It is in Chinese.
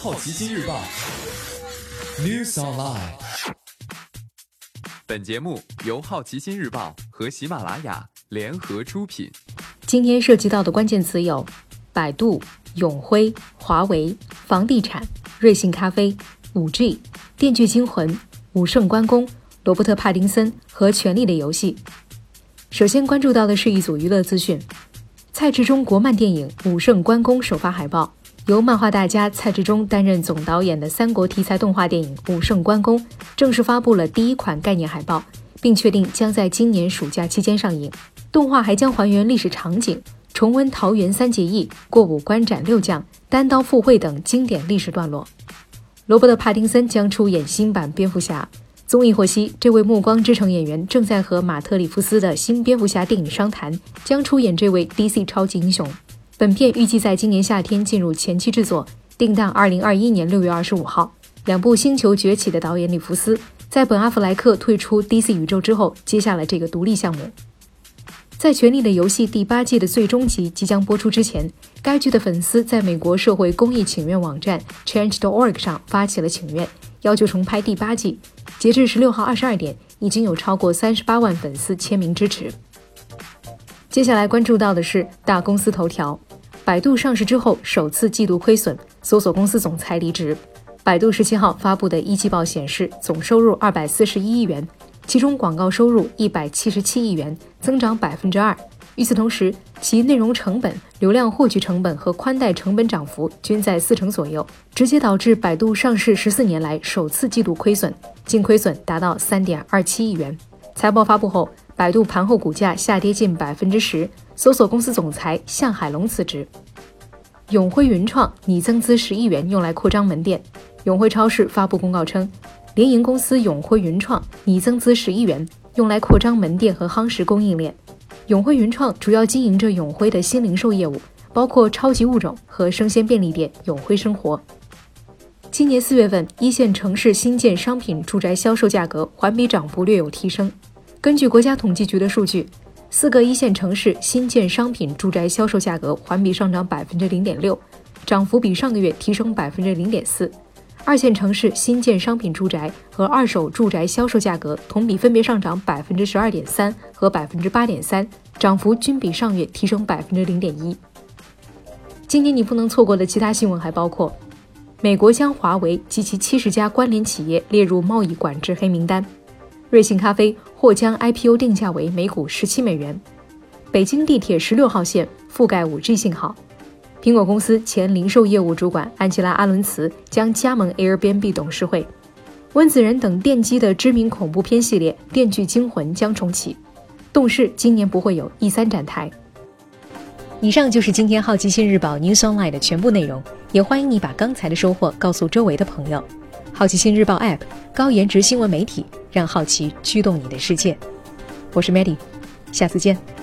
好奇心日报 News Online。本节目由好奇心日报和喜马拉雅联合出品。今天涉及到的关键词有：百度、永辉、华为、房地产、瑞幸咖啡、五 G、电锯惊魂、武圣关公、罗伯特·帕丁森和《权力的游戏》。首先关注到的是一组娱乐资讯：蔡志忠国漫电影《武圣关公》首发海报，由漫画大家蔡志忠担任总导演的三国题材动画电影《武圣关公》正式发布了第一款概念海报，并确定将在今年暑假期间上映。动画还将还原历史场景，重温桃园三结义、过五关斩六将、单刀赴会等经典历史段落。罗伯特·帕丁森将出演新版蝙蝠侠。综艺获悉，这位《暮光之城》演员正在和马特·里夫斯的新蝙蝠侠电影商谈，将出演这位 DC 超级英雄。本片预计在今年夏天进入前期制作，定档2021年6月25号。两部《星球崛起》的导演里弗斯，在本·阿弗莱克退出 DC 宇宙之后，接下了这个独立项目。在《权力的游戏》第八季的最终集即将播出之前，该剧的粉丝在美国社会公益请愿网站 Change.org 上发起了请愿，要求重拍第八季。截至十六号二十二点，已经有超过三十八万粉丝签名支持。接下来关注到的是大公司头条：百度上市之后首次季度亏损，搜索公司总裁离职。百度十七号发布的一季报显示，总收入二百四十一亿元，其中广告收入一百七十七亿元，增长百分之二。与此同时，其内容成本、流量获取成本和宽带成本涨幅均在四成左右，直接导致百度上市十四年来首次季度亏损，净亏损达到三点二七亿元。财报发布后，百度盘后股价下跌近百分之十，搜索公司总裁向海龙辞职。永辉云创拟增资十亿元用来扩张门店。永辉超市发布公告称，联营公司永辉云创拟增资十亿元用来扩张门店和夯实供应链。永辉云创主要经营着永辉的新零售业务，包括超级物种和生鲜便利店永辉生活。今年四月份，一线城市新建商品住宅销售价格环比涨幅略有提升。根据国家统计局的数据，四个一线城市新建商品住宅销售价格环比上涨百分之零点六，涨幅比上个月提升百分之零点四。二线城市新建商品住宅和二手住宅销售价格同比分别上涨百分之十二点三和百分之八点三，涨幅均比上月提升百分之零点一。今年你不能错过的其他新闻还包括：美国将华为及其七十家关联企业列入贸易管制黑名单；瑞幸咖啡或将 IPO 定价为每股十七美元；北京地铁十六号线覆盖五 G 信号。苹果公司前零售业务主管安吉拉·阿伦茨将加盟 Airbnb 董事会。温子仁等奠基的知名恐怖片系列《电锯惊魂》将重启。动视今年不会有 E 三展台。以上就是今天好奇心日报 News Online 的全部内容，也欢迎你把刚才的收获告诉周围的朋友。好奇心日报 App 高颜值新闻媒体，让好奇驱动你的世界。我是 Maddie，下次见。